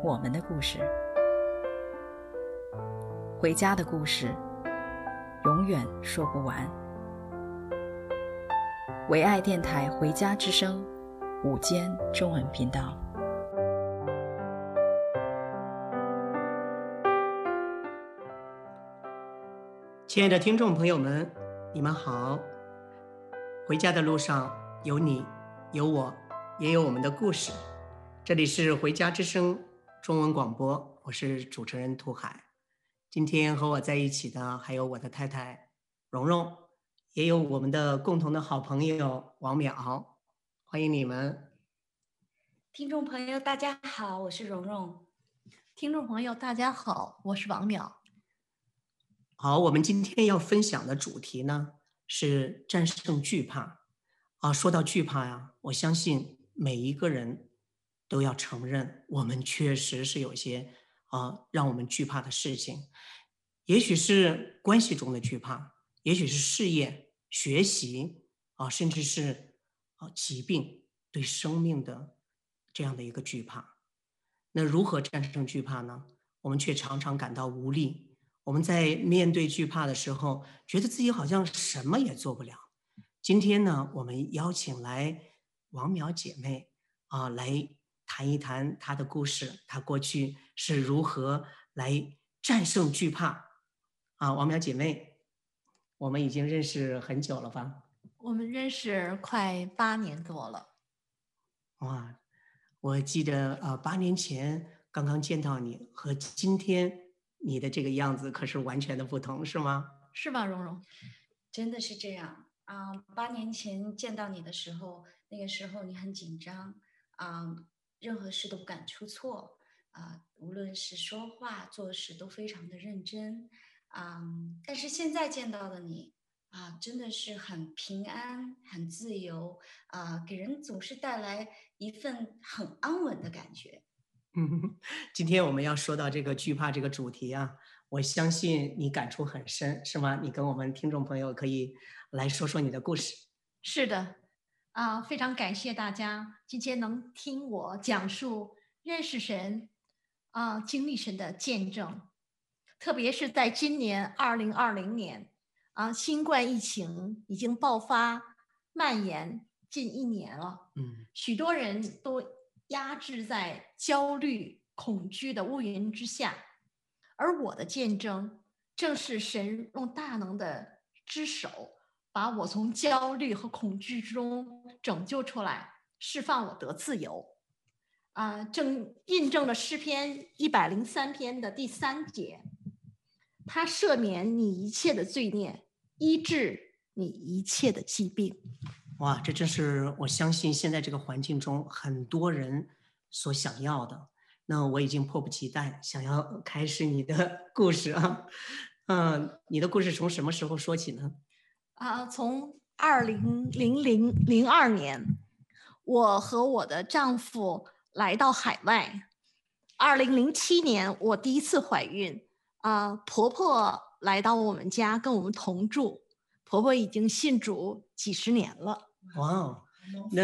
我们的故事，回家的故事，永远说不完。唯爱电台《回家之声》午间中文频道。亲爱的听众朋友们，你们好。回家的路上有你，有我，也有我们的故事。这里是《回家之声》中文广播，我是主持人涂海。今天和我在一起的还有我的太太蓉蓉。也有我们的共同的好朋友王淼，欢迎你们。听众朋友，大家好，我是蓉蓉。听众朋友，大家好，我是王淼。好，我们今天要分享的主题呢是战胜惧怕。啊，说到惧怕呀，我相信每一个人都要承认，我们确实是有些啊让我们惧怕的事情，也许是关系中的惧怕，也许是事业。学习啊，甚至是啊疾病对生命的这样的一个惧怕，那如何战胜惧怕呢？我们却常常感到无力。我们在面对惧怕的时候，觉得自己好像什么也做不了。今天呢，我们邀请来王淼姐妹啊，来谈一谈他的故事，他过去是如何来战胜惧怕啊，王淼姐妹。我们已经认识很久了吧？我们认识快八年多了。哇，我记得呃，八年前刚刚见到你，和今天你的这个样子可是完全的不同，是吗？是吧，蓉蓉？真的是这样啊！八年前见到你的时候，那个时候你很紧张啊，任何事都不敢出错啊，无论是说话做事都非常的认真。啊、嗯！但是现在见到的你啊，真的是很平安、很自由啊，给人总是带来一份很安稳的感觉。嗯，今天我们要说到这个惧怕这个主题啊，我相信你感触很深，是吗？你跟我们听众朋友可以来说说你的故事。是的，啊，非常感谢大家今天能听我讲述认识神啊，经历神的见证。特别是在今年二零二零年，啊，新冠疫情已经爆发蔓延近一年了，嗯，许多人都压制在焦虑、恐惧的乌云之下，而我的见证正是神用大能的之手把我从焦虑和恐惧之中拯救出来，释放我得自由，啊，正印证了诗篇一百零三篇的第三节。他赦免你一切的罪孽，医治你一切的疾病。哇，这正是我相信现在这个环境中很多人所想要的。那我已经迫不及待想要开始你的故事啊。嗯，你的故事从什么时候说起呢？啊，从二零零零零二年，我和我的丈夫来到海外。二零零七年，我第一次怀孕。啊，婆婆来到我们家跟我们同住，婆婆已经信主几十年了。哇哦，那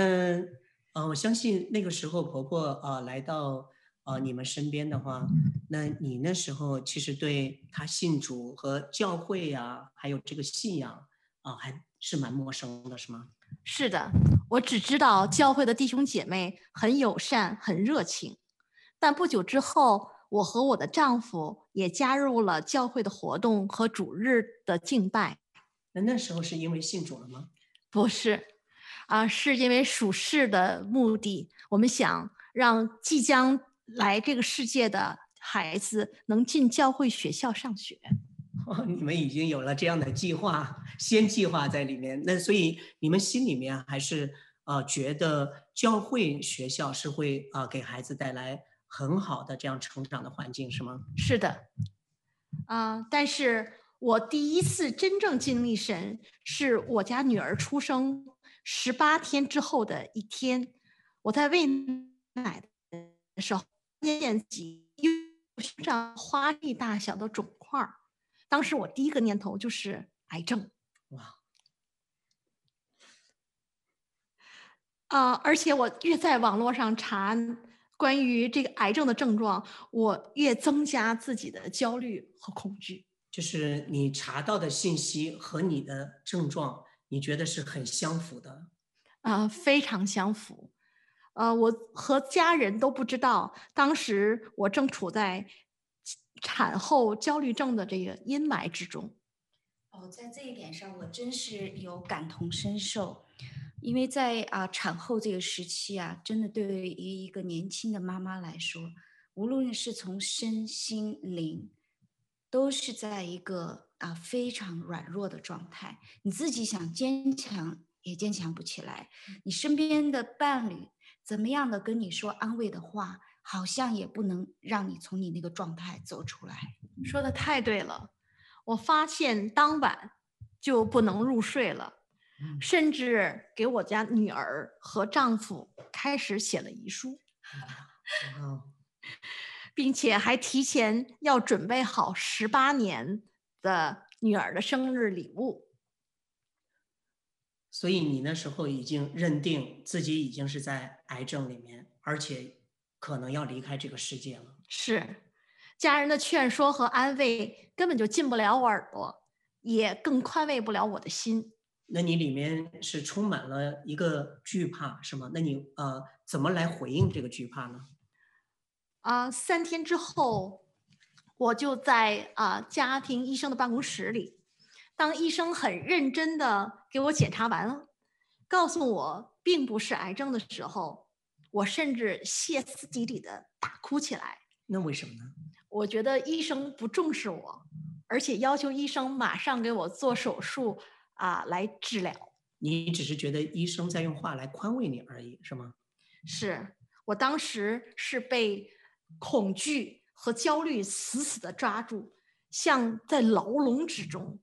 呃，我相信那个时候婆婆啊、呃、来到呃你们身边的话，那你那时候其实对她信主和教会呀、还有这个信仰、呃，还是蛮陌生的，是吗？是的，我只知道教会的弟兄姐妹很友善、很热情，但不久之后。我和我的丈夫也加入了教会的活动和主日的敬拜。那那时候是因为信主了吗？不是，啊，是因为属世的目的。我们想让即将来这个世界的孩子能进教会学校上学。哦，你们已经有了这样的计划，先计划在里面。那所以你们心里面还是呃觉得教会学校是会啊、呃、给孩子带来。很好的这样成长的环境，是吗？是的，啊、但是我第一次真正经历神，是我家女儿出生十八天之后的一天，我在喂奶的时候，见几身上花粒大小的肿块，当时我第一个念头就是癌症。哇！啊、呃，而且我越在网络上查。关于这个癌症的症状，我越增加自己的焦虑和恐惧。就是你查到的信息和你的症状，你觉得是很相符的？啊、呃，非常相符。呃，我和家人都不知道，当时我正处在产后焦虑症的这个阴霾之中。哦，在这一点上，我真是有感同身受。因为在啊产后这个时期啊，真的对于一个年轻的妈妈来说，无论是从身心灵，都是在一个啊非常软弱的状态。你自己想坚强也坚强不起来，你身边的伴侣怎么样的跟你说安慰的话，好像也不能让你从你那个状态走出来。说的太对了，我发现当晚就不能入睡了。甚至给我家女儿和丈夫开始写了遗书，并且还提前要准备好十八年的女儿的生日礼物。所以你那时候已经认定自己已经是在癌症里面，而且可能要离开这个世界了。是，家人的劝说和安慰根本就进不了我耳朵，也更宽慰不了我的心。那你里面是充满了一个惧怕，是吗？那你呃怎么来回应这个惧怕呢？啊、呃，三天之后，我就在啊、呃、家庭医生的办公室里，当医生很认真的给我检查完了，告诉我并不是癌症的时候，我甚至歇斯底里的大哭起来。那为什么呢？我觉得医生不重视我，而且要求医生马上给我做手术。啊，来治疗。你只是觉得医生在用话来宽慰你而已，是吗？是，我当时是被恐惧和焦虑死死的抓住，像在牢笼之中。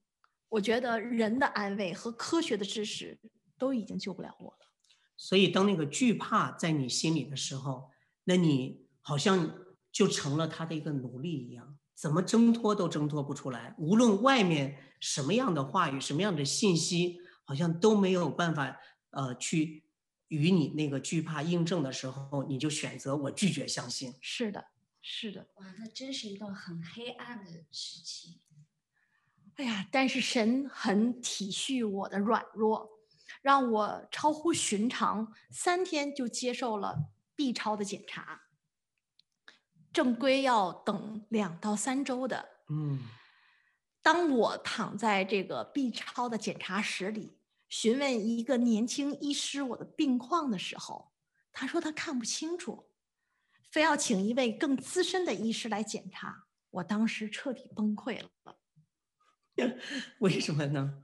我觉得人的安慰和科学的知识都已经救不了我了。所以，当那个惧怕在你心里的时候，那你好像就成了他的一个奴隶一样。怎么挣脱都挣脱不出来，无论外面什么样的话语、什么样的信息，好像都没有办法，呃，去与你那个惧怕印证的时候，你就选择我拒绝相信。是的，是的，哇，那真是一段很黑暗的时期。哎呀，但是神很体恤我的软弱，让我超乎寻常，三天就接受了 B 超的检查。正规要等两到三周的。嗯，当我躺在这个 B 超的检查室里，询问一个年轻医师我的病况的时候，他说他看不清楚，非要请一位更资深的医师来检查。我当时彻底崩溃了。为什么呢？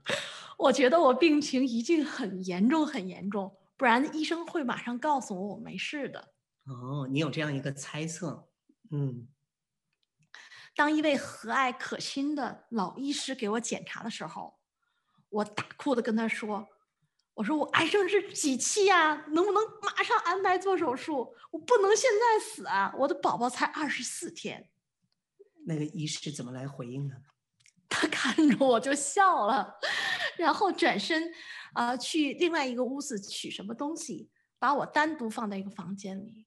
我觉得我病情一定很严重，很严重，不然医生会马上告诉我我没事的。哦，你有这样一个猜测。嗯，当一位和蔼可亲的老医师给我检查的时候，我大哭的跟他说：“我说我癌症是几期啊？能不能马上安排做手术？我不能现在死啊！我的宝宝才二十四天。”那个医师怎么来回应呢？他看着我就笑了，然后转身啊、呃、去另外一个屋子取什么东西，把我单独放在一个房间里。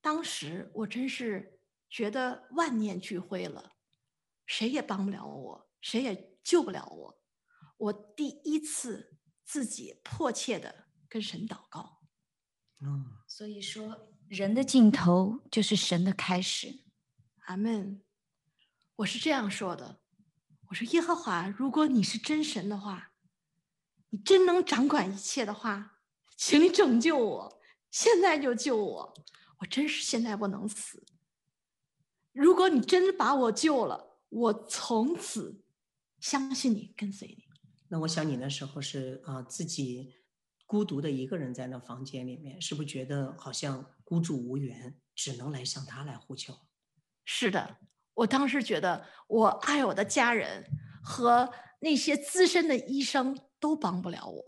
当时我真是觉得万念俱灰了，谁也帮不了我，谁也救不了我。我第一次自己迫切的跟神祷告。嗯，所以说人的尽头就是神的开始。阿门。我是这样说的，我说耶和华，如果你是真神的话，你真能掌管一切的话，请你拯救我，现在就救我。我真是现在不能死。如果你真把我救了，我从此相信你，跟随你。那我想你那时候是啊、呃，自己孤独的一个人在那房间里面，是不是觉得好像孤注无援，只能来向他来呼求？是的，我当时觉得我爱我的家人和那些资深的医生都帮不了我，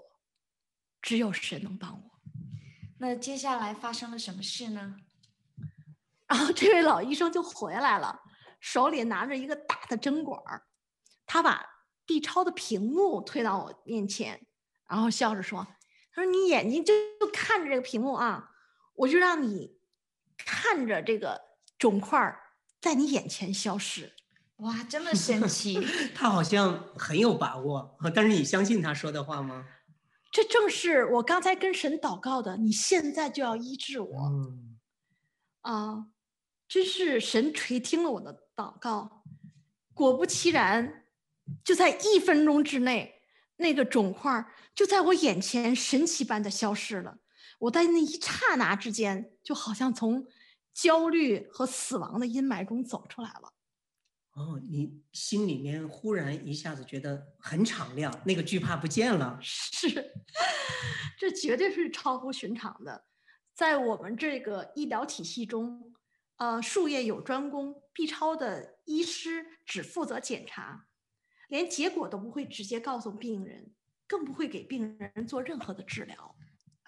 只有神能帮我。那接下来发生了什么事呢？然后这位老医生就回来了，手里拿着一个大的针管儿，他把 B 超的屏幕推到我面前，然后笑着说：“他说你眼睛就就看着这个屏幕啊，我就让你看着这个肿块在你眼前消失。”哇，这么神奇！他好像很有把握，但是你相信他说的话吗？这正是我刚才跟神祷告的，你现在就要医治我。嗯，啊，真是神垂听了我的祷告，果不其然。就在一分钟之内，那个肿块就在我眼前神奇般的消失了。我在那一刹那之间，就好像从焦虑和死亡的阴霾中走出来了。哦，你心里面忽然一下子觉得很敞亮，那个惧怕不见了。是，这绝对是超乎寻常的。在我们这个医疗体系中，呃，术业有专攻，B 超的医师只负责检查。连结果都不会直接告诉病人，更不会给病人做任何的治疗。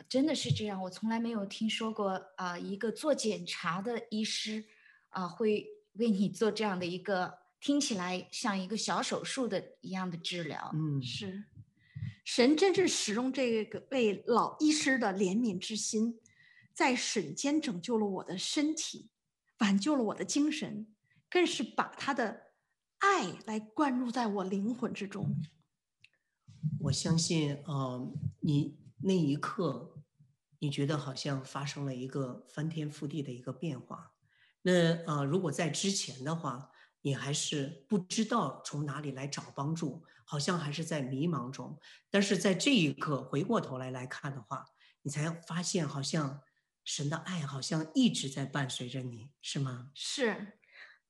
真的是这样，我从来没有听说过啊、呃，一个做检查的医师啊、呃，会为你做这样的一个听起来像一个小手术的一样的治疗。嗯，是，神真正使用这个为老医师的怜悯之心，在瞬间拯救了我的身体，挽救了我的精神，更是把他的。爱来灌入在我灵魂之中。我相信，呃，你那一刻，你觉得好像发生了一个翻天覆地的一个变化。那呃，如果在之前的话，你还是不知道从哪里来找帮助，好像还是在迷茫中。但是在这一刻回过头来来看的话，你才发现，好像神的爱好像一直在伴随着你，是吗？是。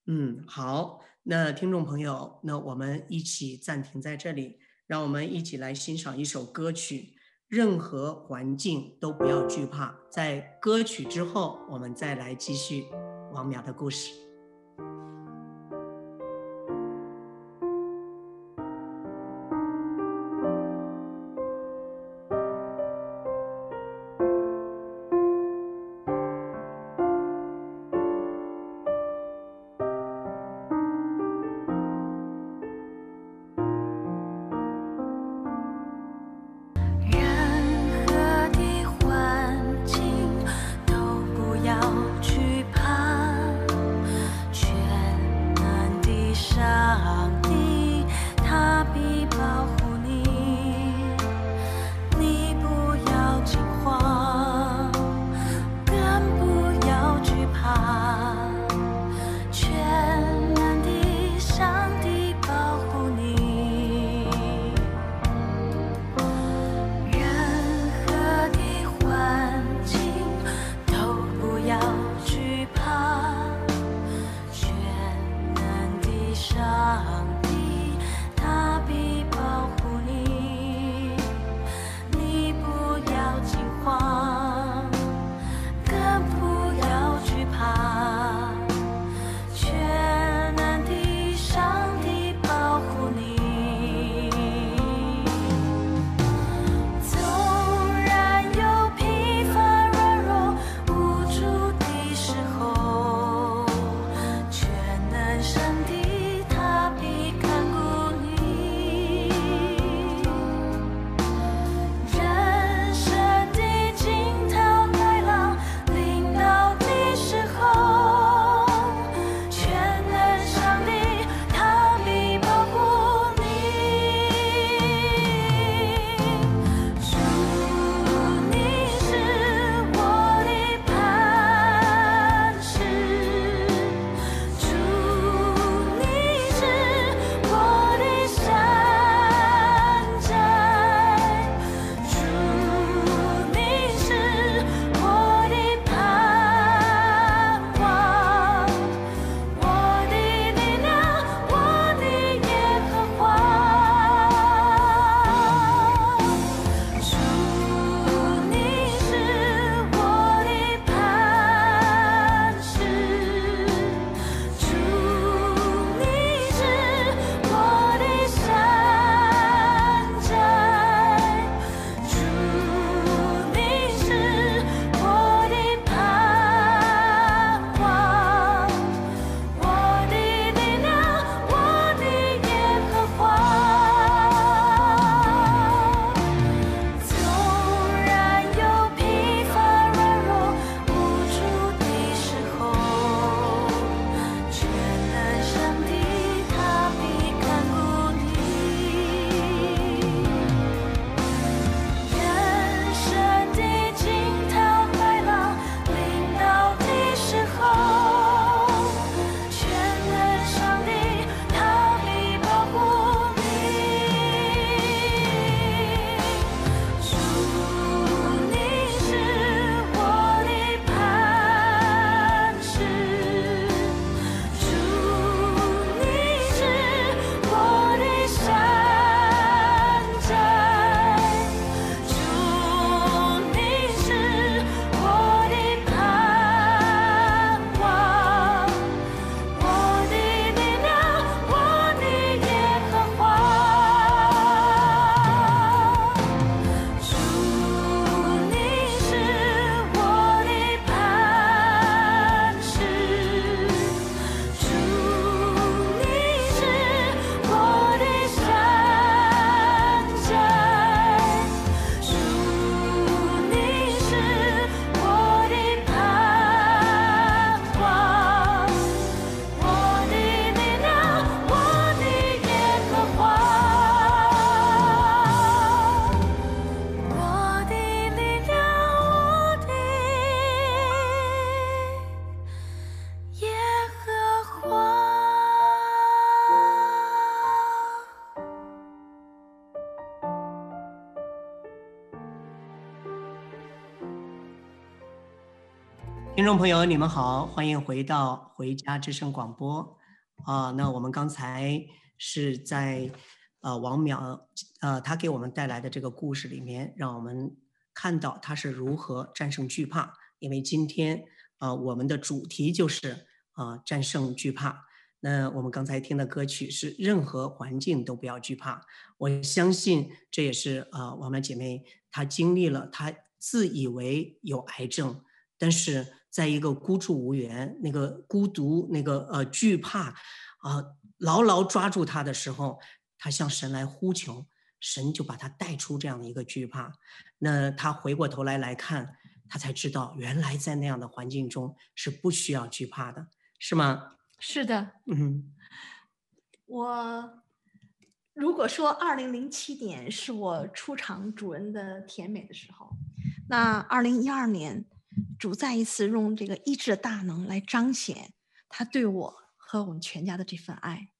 嗯，好。那听众朋友，那我们一起暂停在这里，让我们一起来欣赏一首歌曲。任何环境都不要惧怕。在歌曲之后，我们再来继续王淼的故事。众朋友，你们好，欢迎回到《回家之声》广播。啊，那我们刚才是在呃王淼呃他给我们带来的这个故事里面，让我们看到他是如何战胜惧怕。因为今天啊、我们的主题就是啊、战胜惧怕。那我们刚才听的歌曲是任何环境都不要惧怕。我相信这也是啊、呃、王淼姐妹她经历了，她自以为有癌症。但是，在一个孤注无援、那个孤独、那个呃惧怕啊、呃，牢牢抓住他的时候，他向神来呼求，神就把他带出这样的一个惧怕。那他回过头来来看，他才知道，原来在那样的环境中是不需要惧怕的，是吗？是的，嗯。我如果说二零零七年是我出场主人的甜美的时候，那二零一二年。主再一次用这个医治的大能来彰显他对我和我们全家的这份爱，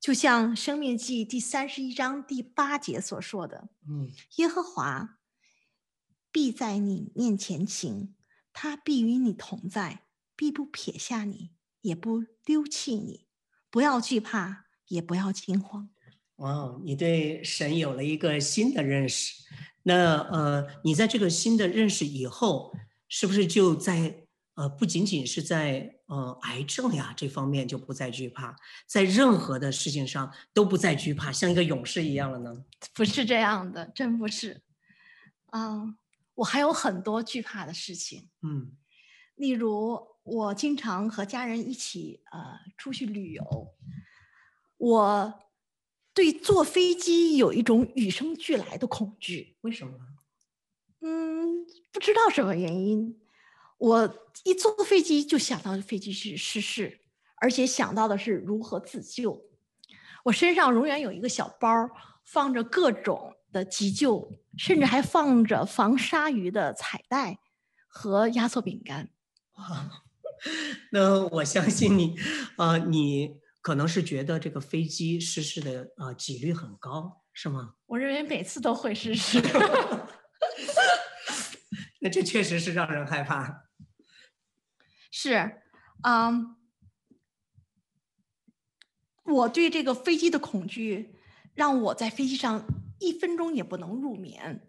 就像《生命记》第三十一章第八节所说的：“嗯，耶和华必在你面前行，他必与你同在，必不撇下你，也不丢弃你。不要惧怕，也不要惊慌。”哇，你对神有了一个新的认识。那呃，你在这个新的认识以后。是不是就在呃，不仅仅是在呃癌症呀这方面就不再惧怕，在任何的事情上都不再惧怕，像一个勇士一样了呢？不是这样的，真不是。嗯，我还有很多惧怕的事情。嗯，例如我经常和家人一起呃出去旅游，我对坐飞机有一种与生俱来的恐惧。为什么？嗯，不知道什么原因，我一坐飞机就想到飞机是失事，而且想到的是如何自救。我身上永远有一个小包，放着各种的急救，甚至还放着防鲨鱼的彩带和压缩饼干。哇，那我相信你，啊、呃，你可能是觉得这个飞机失事的呃几率很高，是吗？我认为每次都会失事。那这确实是让人害怕。是，嗯，我对这个飞机的恐惧，让我在飞机上一分钟也不能入眠，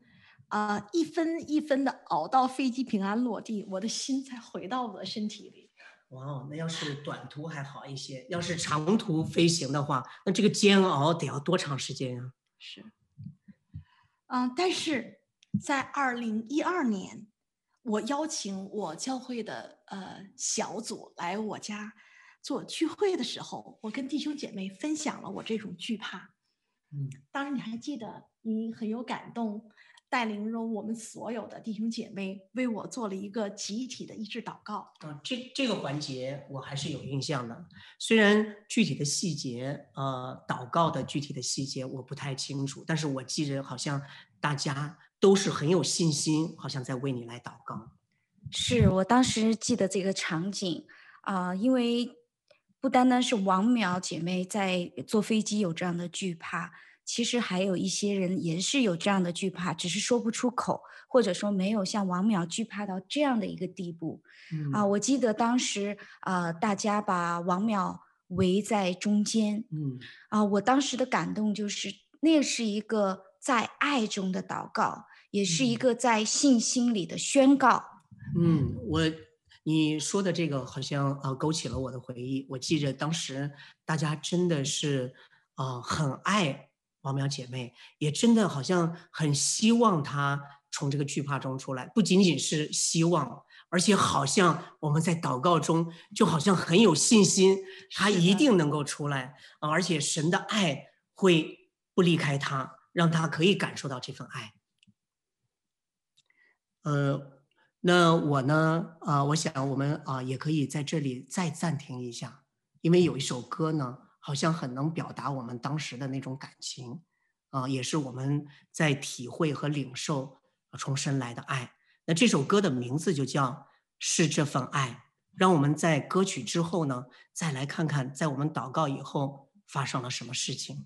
啊、呃，一分一分的熬到飞机平安落地，我的心才回到我的身体里。哇哦，那要是短途还好一些，要是长途飞行的话，那这个煎熬得要多长时间呀？是，嗯，但是。在二零一二年，我邀请我教会的呃小组来我家做聚会的时候，我跟弟兄姐妹分享了我这种惧怕。嗯，当时你还记得，你很有感动，带领着我们所有的弟兄姐妹为我做了一个集体的医治祷告。啊，这这个环节我还是有印象的，虽然具体的细节，呃，祷告的具体的细节我不太清楚，但是我记着好像大家。都是很有信心，好像在为你来祷告。是我当时记得这个场景啊、呃，因为不单单是王淼姐妹在坐飞机有这样的惧怕，其实还有一些人也是有这样的惧怕，只是说不出口，或者说没有像王淼惧怕到这样的一个地步。嗯、啊，我记得当时啊、呃，大家把王淼围在中间。嗯，啊，我当时的感动就是，那是一个在爱中的祷告。也是一个在信心里的宣告。嗯，我你说的这个好像呃勾起了我的回忆。我记着当时大家真的是呃很爱王淼姐妹，也真的好像很希望她从这个惧怕中出来。不仅仅是希望，而且好像我们在祷告中就好像很有信心，她一定能够出来啊！而且神的爱会不离开她，让她可以感受到这份爱。呃，那我呢？啊、我想我们啊、也可以在这里再暂停一下，因为有一首歌呢，好像很能表达我们当时的那种感情，啊、也是我们在体会和领受重生来的爱。那这首歌的名字就叫《是这份爱》。让我们在歌曲之后呢，再来看看在我们祷告以后发生了什么事情。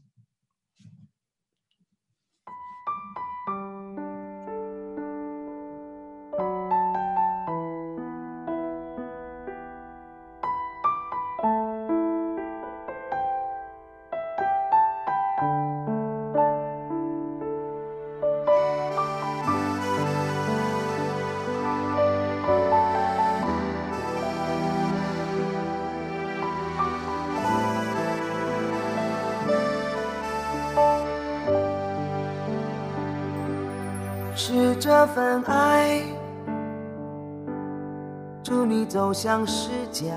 你走向十架；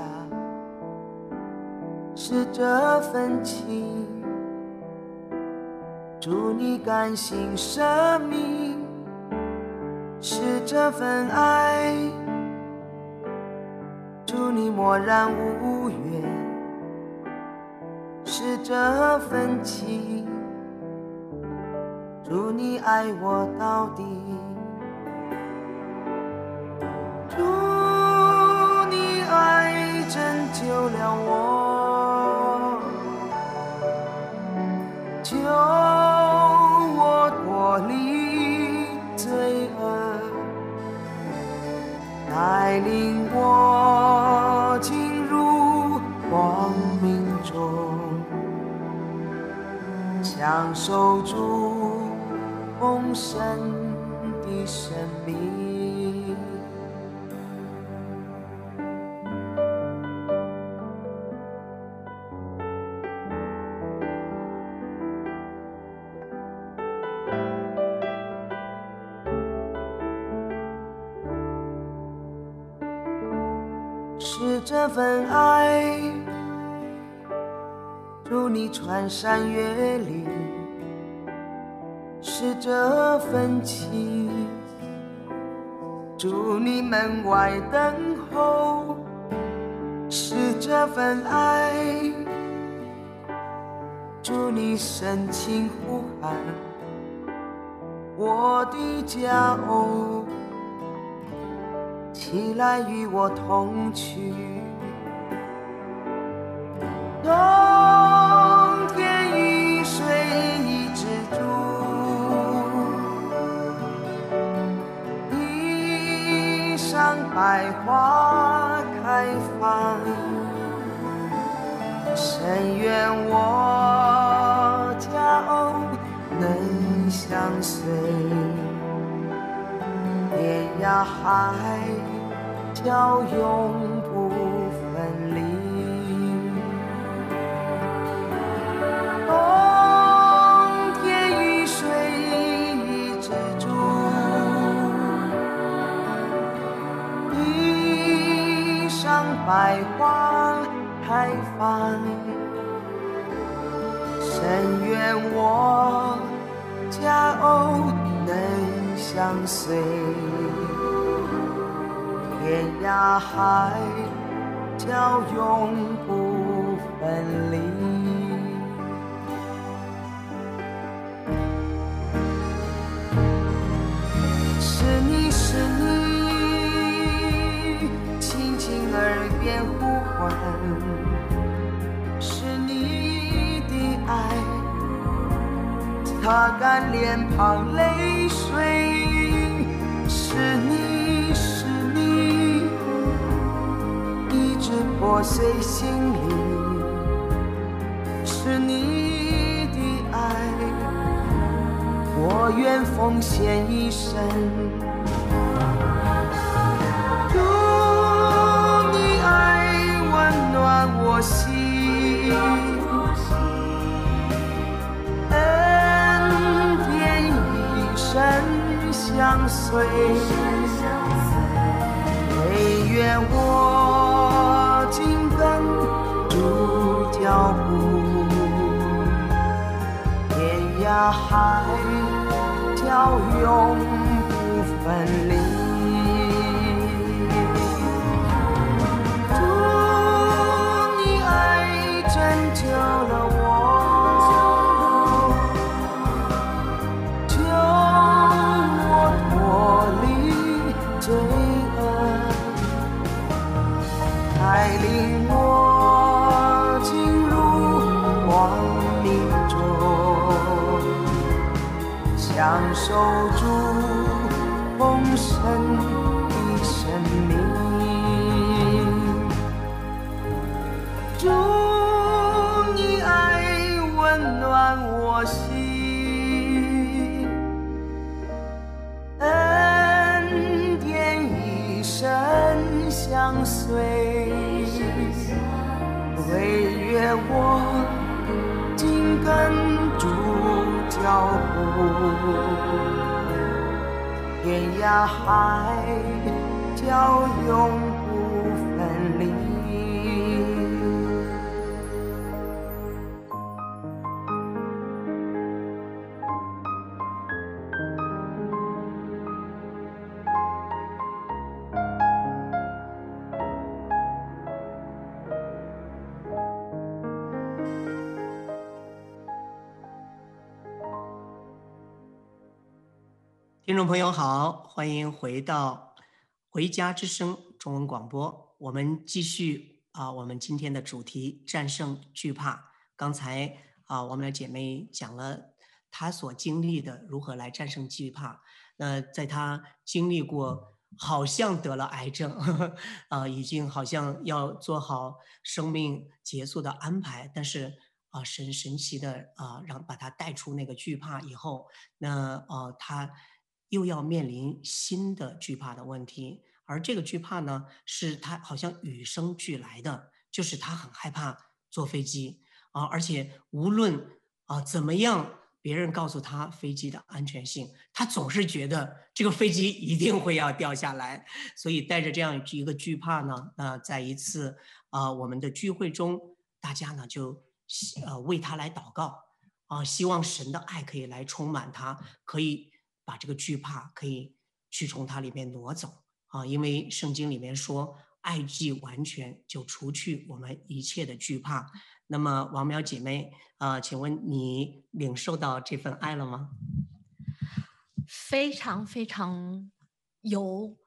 是这份情，祝你甘心舍命；是这份爱，祝你默然无怨；是这份情。祝你爱我到底，这份爱，助你穿山越岭。是这份情，祝你门外等候；是这份爱，祝你深情呼喊。我的家哦，起来与我同去。冬天雨水一直住，地上百花开放。深愿我家偶能相随，天涯海。要永不分离。冬天雨水一直住地上百花开放。谁愿我家人能相随。天涯海角永不分离。是你是你轻轻耳边呼唤是你的爱擦干脸庞泪水治破碎心里。是你的爱，我愿奉献一生。有你爱温暖我心，恩典一生相随，唯愿我海角永不分离。守住丰盛的生命，祝你爱温暖我心，恩典一生相随，惟愿我紧跟主脚步。天涯海角永不分离。众朋友好，欢迎回到《回家之声》中文广播。我们继续啊，我们今天的主题：战胜惧怕。刚才啊，我们的姐妹讲了她所经历的如何来战胜惧怕。那在她经历过好像得了癌症，呵 呵啊，已经好像要做好生命结束的安排，但是啊，神神奇的啊，让把她带出那个惧怕以后，那啊，她。又要面临新的惧怕的问题，而这个惧怕呢，是他好像与生俱来的，就是他很害怕坐飞机。啊，而且无论啊怎么样，别人告诉他飞机的安全性，他总是觉得这个飞机一定会要掉下来，所以带着这样一个惧怕呢，那在一次啊我们的聚会中，大家呢就呃为他来祷告。啊，希望神的爱可以来充满他，可以。把这个惧怕可以去从它里面挪走啊，因为圣经里面说，爱既完全，就除去我们一切的惧怕。那么王苗姐妹啊，请问你领受到这份爱了吗？非常非常有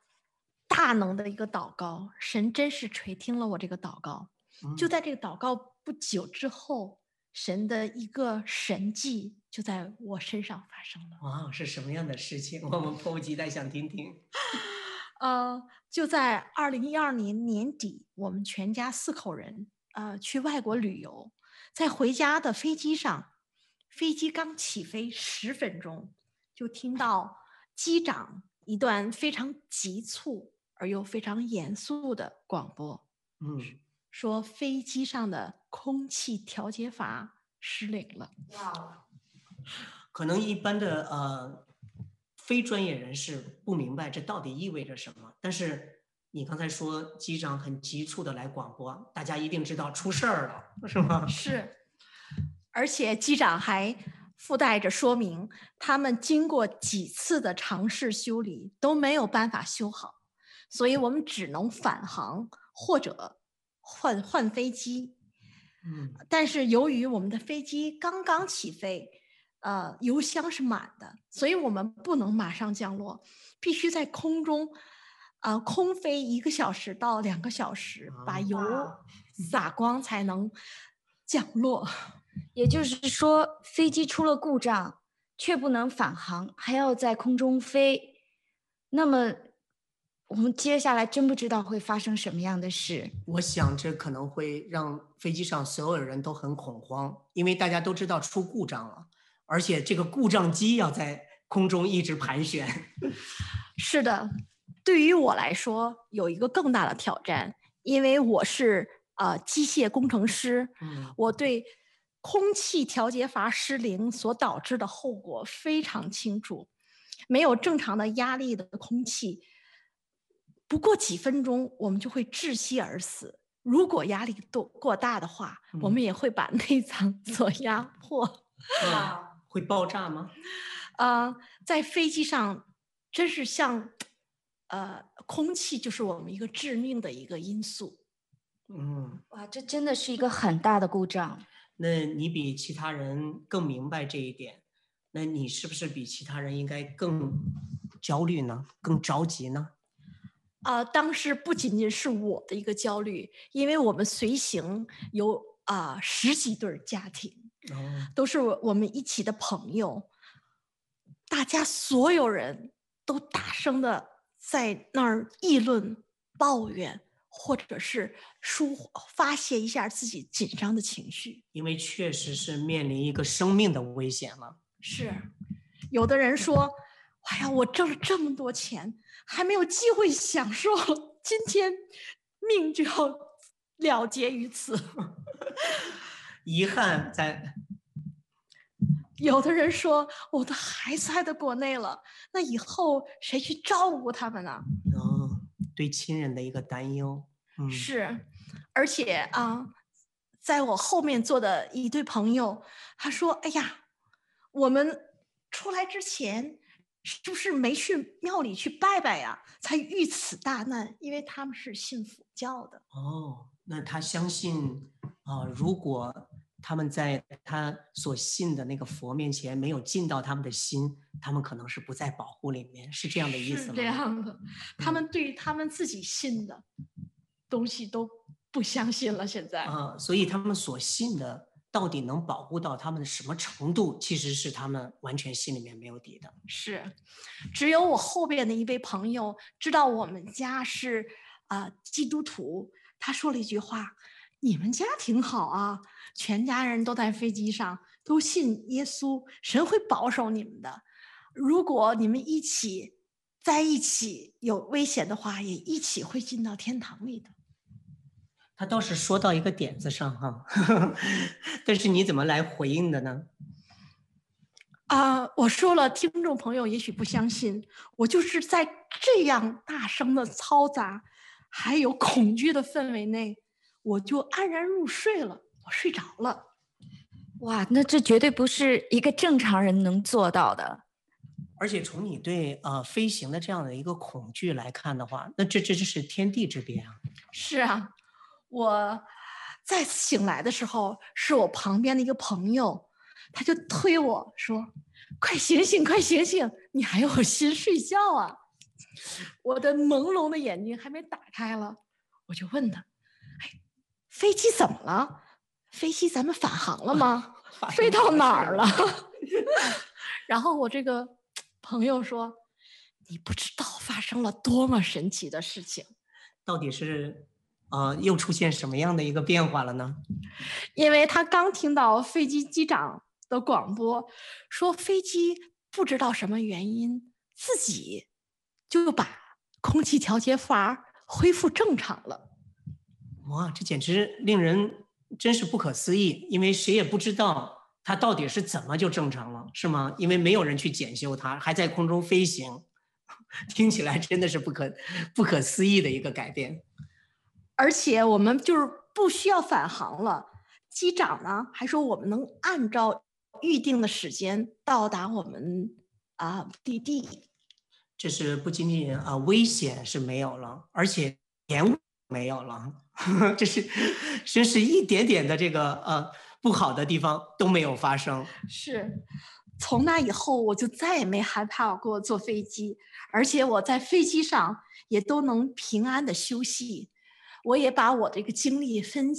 大能的一个祷告，神真是垂听了我这个祷告。就在这个祷告不久之后，神的一个神迹。就在我身上发生了。哇，是什么样的事情？我们迫不及待想听听。呃，就在二零一二年年底，我们全家四口人呃去外国旅游，在回家的飞机上，飞机刚起飞十分钟，就听到机长一段非常急促而又非常严肃的广播，嗯，说飞机上的空气调节阀失灵了。哇。可能一般的呃非专业人士不明白这到底意味着什么，但是你刚才说机长很急促的来广播，大家一定知道出事儿了，是吗？是，而且机长还附带着说明，他们经过几次的尝试修理都没有办法修好，所以我们只能返航或者换换飞机。嗯，但是由于我们的飞机刚刚起飞。呃，油箱是满的，所以我们不能马上降落，必须在空中，呃，空飞一个小时到两个小时，把油洒光才能降落。也就是说，飞机出了故障，却不能返航，还要在空中飞。那么，我们接下来真不知道会发生什么样的事。我想，这可能会让飞机上所有人都很恐慌，因为大家都知道出故障了。而且这个故障机要在空中一直盘旋。是的，对于我来说有一个更大的挑战，因为我是呃机械工程师，嗯，我对空气调节阀失灵所导致的后果非常清楚。没有正常的压力的空气，不过几分钟我们就会窒息而死。如果压力过过大的话，嗯，我们也会把内脏 所压迫。嗯会爆炸吗？啊、呃，在飞机上，真是像，呃，空气就是我们一个致命的一个因素。嗯，哇，这真的是一个很大的故障。那你比其他人更明白这一点，那你是不是比其他人应该更焦虑呢？更着急呢？啊、呃，当时不仅仅是我的一个焦虑，因为我们随行有啊、呃、十几对家庭。都是我们一起的朋友，大家所有人都大声的在那儿议论、抱怨，或者是抒发泄一下自己紧张的情绪。因为确实是面临一个生命的危险了。是，有的人说：“哎呀，我挣了这么多钱，还没有机会享受，今天命就要了结于此。”遗憾在，有的人说我的孩子还在国内了，那以后谁去照顾他们呢？哦，对亲人的一个担忧。嗯，是，而且啊，在我后面坐的一对朋友，他说：“哎呀，我们出来之前是不是没去庙里去拜拜呀？才遇此大难，因为他们是信佛教的。”哦，那他相信啊，如果。他们在他所信的那个佛面前没有进到他们的心，他们可能是不在保护里面，是这样的意思吗？是这样的，他们对于他们自己信的东西都不相信了。现在啊、呃，所以他们所信的到底能保护到他们的什么程度，其实是他们完全心里面没有底的。是，只有我后边的一位朋友知道我们家是啊、呃、基督徒，他说了一句话。你们家挺好啊，全家人都在飞机上，都信耶稣，神会保守你们的。如果你们一起在一起有危险的话，也一起会进到天堂里的。他倒是说到一个点子上哈，但是你怎么来回应的呢？啊、呃，我说了，听众朋友也许不相信，我就是在这样大声的嘈杂，还有恐惧的氛围内。我就安然入睡了，我睡着了。哇，那这绝对不是一个正常人能做到的。而且从你对呃飞行的这样的一个恐惧来看的话，那这这这是天地之别啊。是啊，我再次醒来的时候，是我旁边的一个朋友，他就推我说：“快醒醒，快醒醒，你还有心睡觉啊？” 我的朦胧的眼睛还没打开了，我就问他。飞机怎么了？飞机咱们返航了吗？飞到哪儿了？然后我这个朋友说：“你不知道发生了多么神奇的事情。”到底是，呃，又出现什么样的一个变化了呢？因为他刚听到飞机机长的广播，说飞机不知道什么原因，自己就把空气调节阀恢复正常了。哇，这简直令人真是不可思议，因为谁也不知道它到底是怎么就正常了，是吗？因为没有人去检修它，还在空中飞行，听起来真的是不可不可思议的一个改变。而且我们就是不需要返航了，机长呢还说我们能按照预定的时间到达我们啊目的地。这是不仅仅啊危险是没有了，而且延误没有了。这是，真是一点点的这个呃不好的地方都没有发生。是，从那以后我就再也没害怕过坐飞机，而且我在飞机上也都能平安的休息。我也把我这个经历分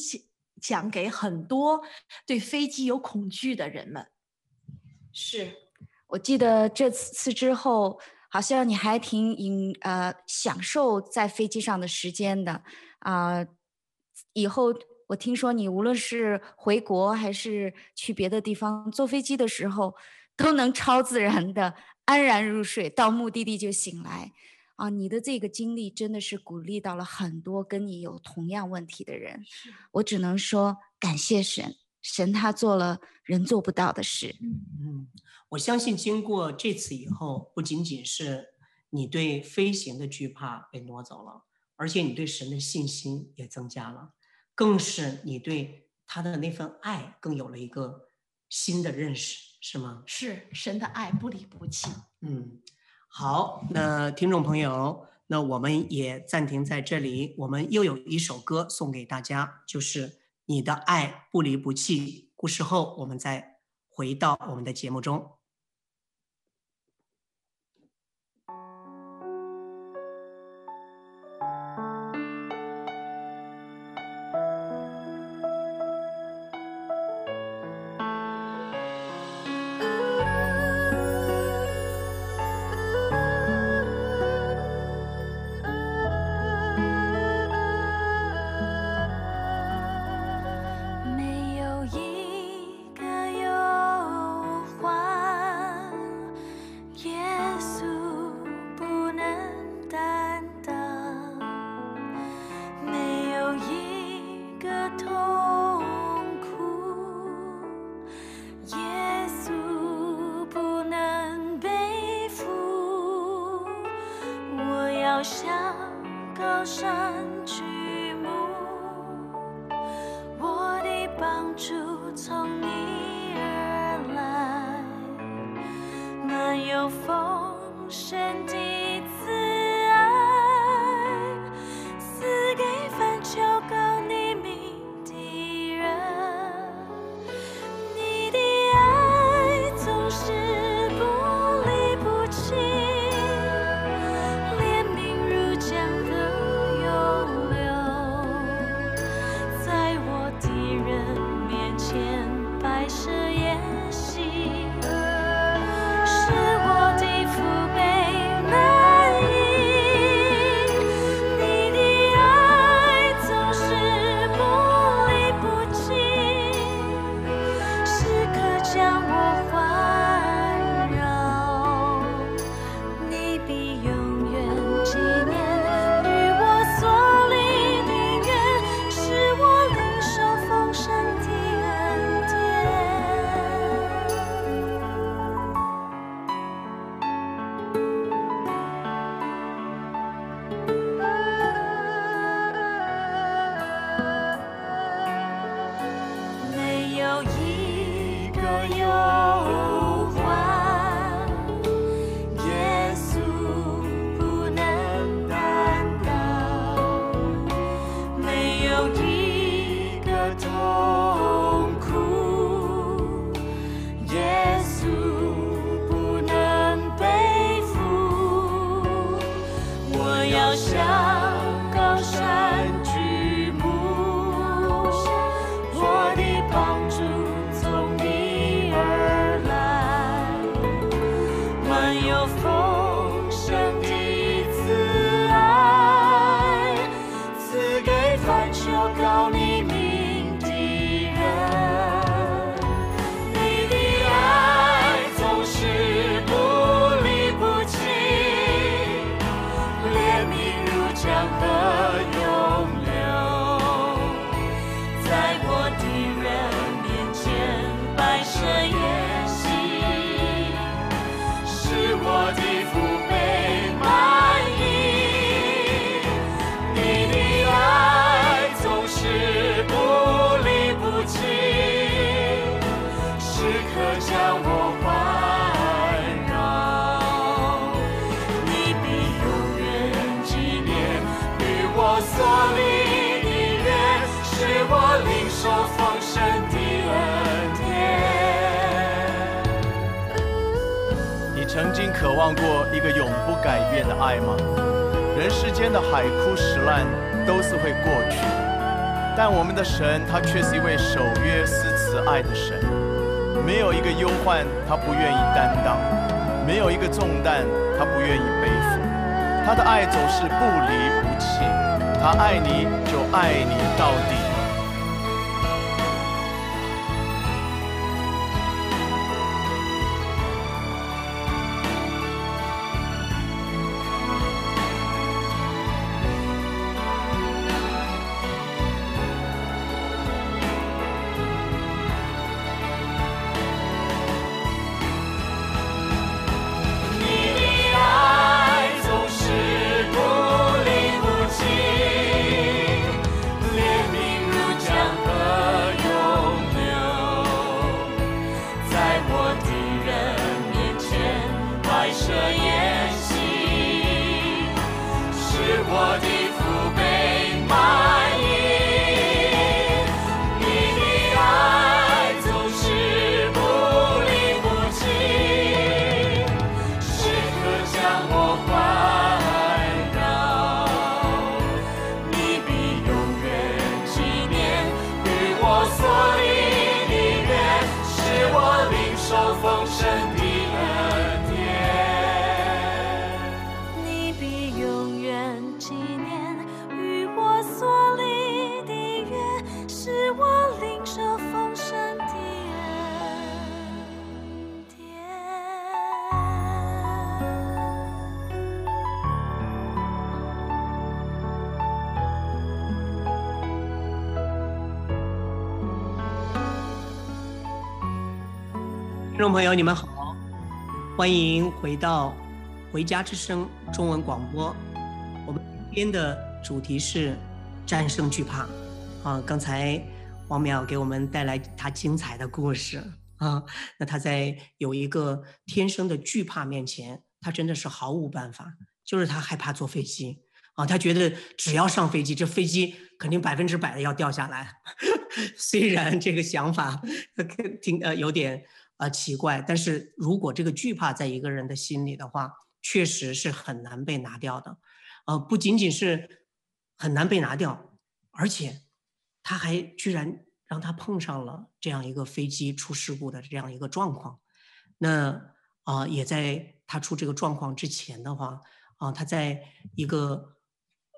享给很多对飞机有恐惧的人们。是，我记得这次之后，好像你还挺应呃享受在飞机上的时间的啊。呃以后我听说你无论是回国还是去别的地方坐飞机的时候，都能超自然的安然入睡，到目的地就醒来。啊，你的这个经历真的是鼓励到了很多跟你有同样问题的人。我只能说感谢神，神他做了人做不到的事。嗯，我相信经过这次以后，不仅仅是你对飞行的惧怕被挪走了，而且你对神的信心也增加了。更是你对他的那份爱更有了一个新的认识，是吗？是神的爱不离不弃。嗯，好，那听众朋友，那我们也暂停在这里。我们又有一首歌送给大家，就是《你的爱不离不弃》。故事后，我们再回到我们的节目中。耶稣不能背负我要向高山举目我的帮助从你而来没有风朋友，你们好，欢迎回到《回家之声》中文广播。我们今天的主题是战胜惧怕。啊，刚才王淼给我们带来他精彩的故事。啊，那他在有一个天生的惧怕面前，他真的是毫无办法。就是他害怕坐飞机。啊，他觉得只要上飞机，这飞机肯定百分之百的要掉下来。虽然这个想法听呃有点。呃奇怪，但是如果这个惧怕在一个人的心里的话，确实是很难被拿掉的。呃，不仅仅是很难被拿掉，而且他还居然让他碰上了这样一个飞机出事故的这样一个状况。那啊、也在他出这个状况之前的话，啊、他在一个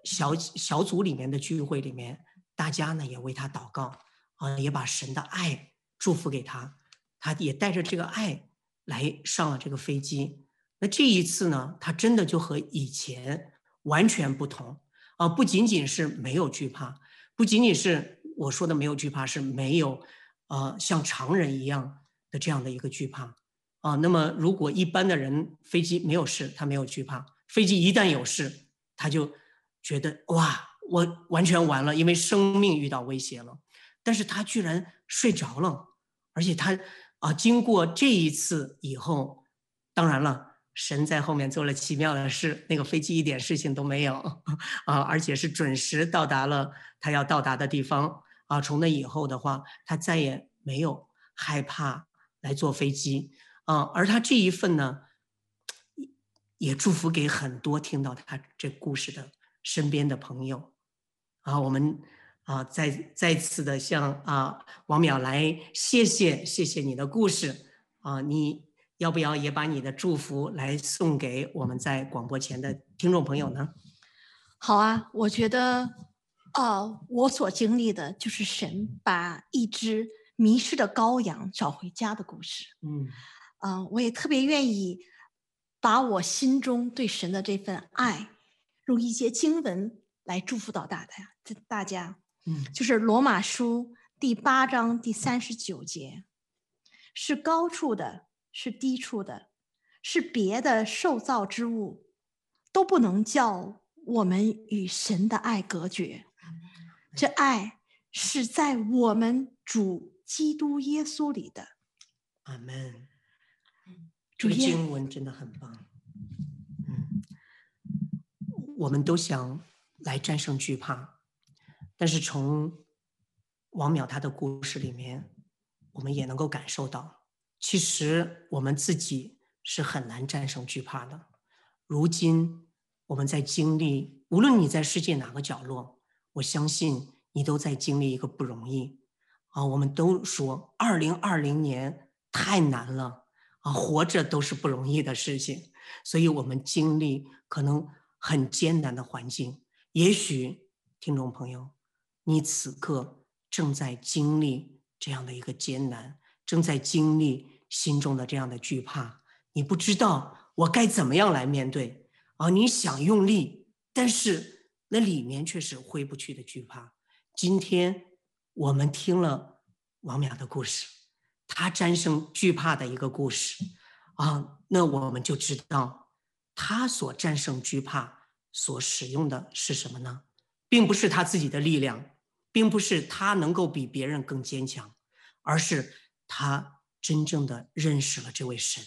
小小组里面的聚会里面，大家呢也为他祷告，啊、也把神的爱祝福给他，他也带着这个爱来上了这个飞机。那这一次呢，他真的就和以前。完全不同啊！不仅仅是没有惧怕，不仅仅是我说的没有惧怕，是没有呃像常人一样的这样的一个惧怕啊。那么，如果一般的人飞机没有事，他没有惧怕；飞机一旦有事，他就觉得哇，我完全完了，因为生命遇到威胁了。但是他居然睡着了，而且他啊，经过这一次以后，当然了。神在后面做了奇妙的事，那个飞机一点事情都没有啊，而且是准时到达了他要到达的地方啊。从那以后的话，他再也没有害怕来坐飞机啊。而他这一份呢，也祝福给很多听到他这故事的身边的朋友啊。我们啊，再再次的向啊王淼来谢谢谢谢你的故事啊，你。要不要也把你的祝福来送给我们在广播前的听众朋友呢？好啊，我觉得，呃，我所经历的就是神把一只迷失的羔羊找回家的故事。嗯，啊、呃，我也特别愿意把我心中对神的这份爱，用一些经文来祝福到大家。大家，嗯，就是罗马书第八章第三十九节，是高处的。是低处的，是别的受造之物，都不能叫我们与神的爱隔绝。这爱是在我们主基督耶稣里的。阿门。这个经文真的很棒。嗯，我们都想来战胜惧怕，但是从王淼他的故事里面，我们也能够感受到。其实我们自己是很难战胜惧怕的。如今我们在经历，无论你在世界哪个角落，我相信你都在经历一个不容易啊。我们都说，二零二零年太难了啊，活着都是不容易的事情，所以我们经历可能很艰难的环境。也许听众朋友，你此刻正在经历这样的一个艰难。正在经历心中的这样的惧怕，你不知道我该怎么样来面对啊！你想用力，但是那里面却是挥不去的惧怕。今天我们听了王淼的故事，他战胜惧怕的一个故事啊，那我们就知道他所战胜惧怕所使用的是什么呢？并不是他自己的力量，并不是他能够比别人更坚强，而是。他真正的认识了这位神，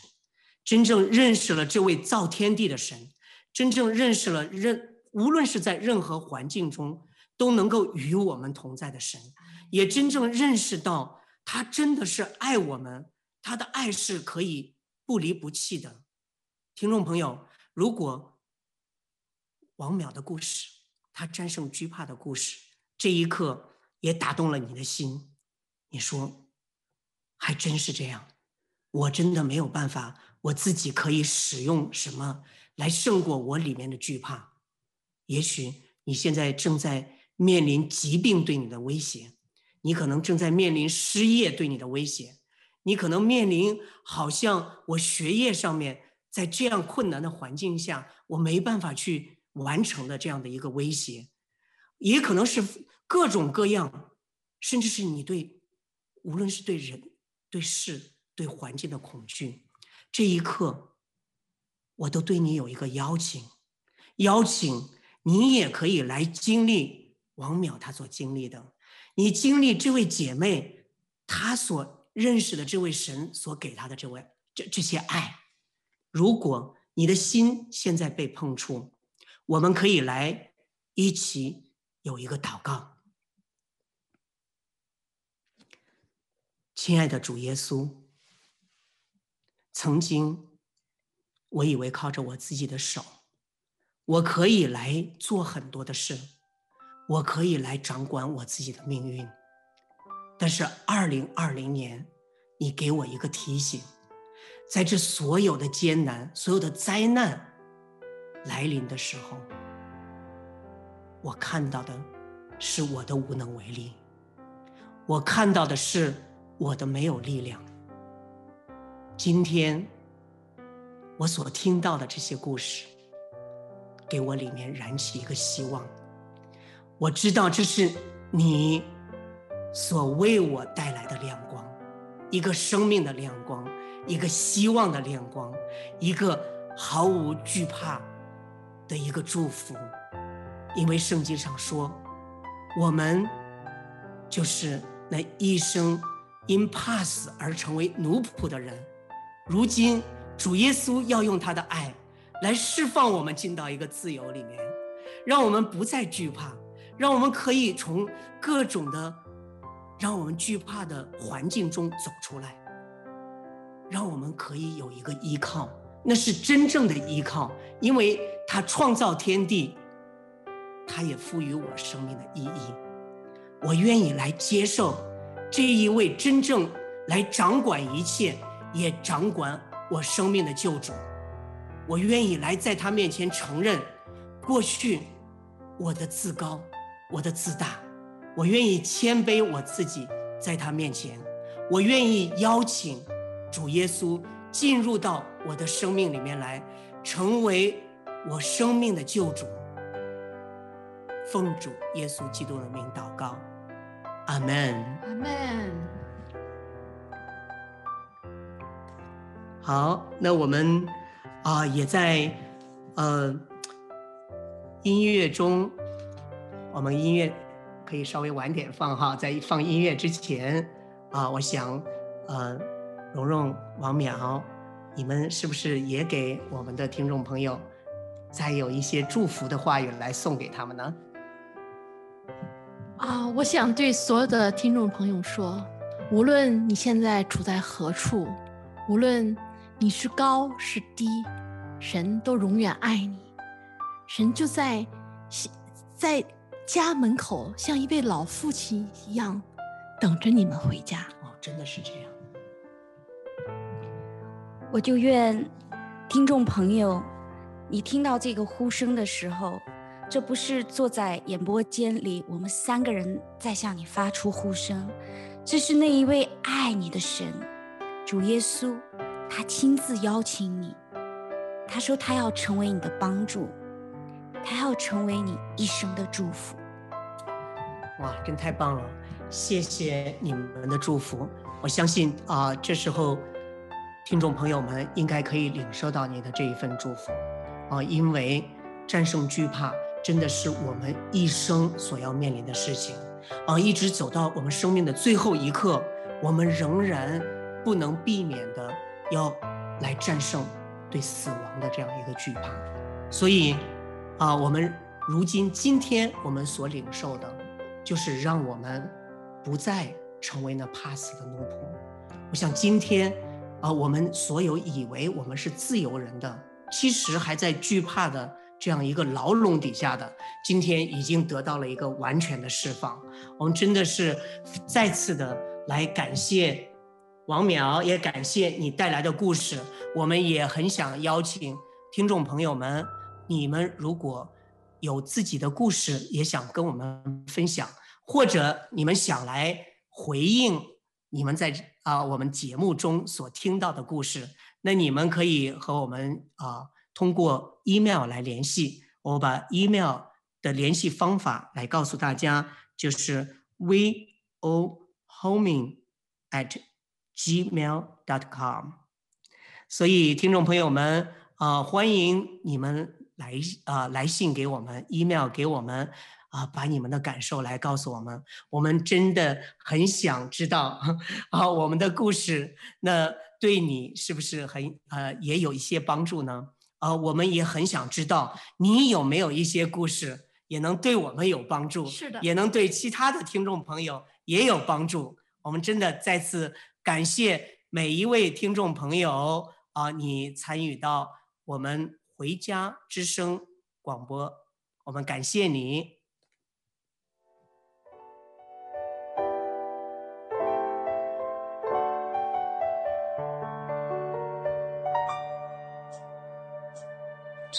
真正认识了这位造天地的神，真正认识了任无论是在任何环境中都能够与我们同在的神，也真正认识到他真的是爱我们，他的爱是可以不离不弃的。听众朋友，如果王淼的故事，他战胜惧怕的故事，这一刻也打动了你的心，你说，还真是这样，我真的没有办法，我自己可以使用什么来胜过我里面的惧怕？也许你现在正在面临疾病对你的威胁，你可能正在面临失业对你的威胁，你可能面临好像我学业上面在这样困难的环境下，我没办法去完成的这样的一个威胁，也可能是各种各样，甚至是你对，无论是对人。对事、对环境的恐惧，这一刻，我都对你有一个邀请，邀请你也可以来经历王淼他所经历的，你经历这位姐妹她所认识的这位神所给她的这位这这些爱。如果你的心现在被碰触，我们可以来一起有一个祷告。亲爱的主耶稣，曾经我以为靠着我自己的手，我可以来做很多的事，我可以来掌管我自己的命运。但是二零二零年，你给我一个提醒，在这所有的艰难、所有的灾难来临的时候，我看到的是我的无能为力，我看到的是。我的没有力量。今天我所听到的这些故事，给我里面燃起一个希望。我知道这是你所为我带来的亮光，一个生命的亮光，一个希望的亮光，一个毫无惧怕的一个祝福。因为圣经上说，我们就是那一生。因怕死而成为奴仆的人，如今主耶稣要用他的爱来释放我们进到一个自由里面，让我们不再惧怕，让我们可以从各种的让我们惧怕的环境中走出来，让我们可以有一个依靠，那是真正的依靠，因为他创造天地，他也赋予我生命的意义，我愿意来接受。这一位真正来掌管一切，也掌管我生命的救主，我愿意来在他面前承认，过去我的自高，我的自大，我愿意谦卑我自己在他面前，我愿意邀请主耶稣进入到我的生命里面来，成为我生命的救主。奉主耶稣基督的名祷告。阿门，阿门。好，那我们啊、呃，也在呃音乐中，我们音乐可以稍微晚点放哈，在放音乐之前啊、呃，我想呃，蓉蓉、王淼，你们是不是也给我们的听众朋友再有一些祝福的话语来送给他们呢？啊，我想对所有的听众朋友说，无论你现在处在何处，无论你是高是低，神都永远爱你。神就在在家门口，像一位老父亲一样，等着你们回家。哦，真的是这样。我就愿听众朋友，你听到这个呼声的时候。这不是坐在演播间里，我们三个人在向你发出呼声，这是那一位爱你的神，主耶稣，他亲自邀请你，他说他要成为你的帮助，他要成为你一生的祝福。哇，真太棒了！谢谢你们的祝福，我相信啊、这时候听众朋友们应该可以领受到你的这一份祝福啊、因为战胜惧怕。真的是我们一生所要面临的事情，啊，一直走到我们生命的最后一刻，我们仍然不能避免的要来战胜对死亡的这样一个惧怕。所以，啊，我们如今今天我们所领受的，就是让我们不再成为那怕死的奴仆。我想今天，啊，我们所有以为我们是自由人的，其实还在惧怕的。这样一个牢笼底下的，今天已经得到了一个完全的释放。我们真的是再次的来感谢王淼，也感谢你带来的故事。我们也很想邀请听众朋友们，你们如果有自己的故事，也想跟我们分享，或者你们想来回应你们在啊我们节目中所听到的故事，那你们可以和我们啊。通过 email 来联系，我把 email 的联系方法来告诉大家，就是 vohoming at gmail dot com。所以听众朋友们啊、欢迎你们来啊、来信给我们，email 给我们啊、把你们的感受来告诉我们。我们真的很想知道 啊，我们的故事那对你是不是很呃也有一些帮助呢？啊、呃，我们也很想知道你有没有一些故事也能对我们有帮助，是的，也能对其他的听众朋友也有帮助。我们真的再次感谢每一位听众朋友啊、呃，你参与到我们。回家之声广播，我们感谢你。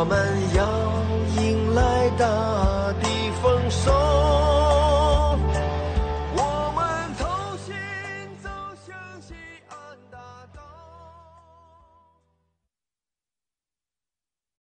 我们要迎来大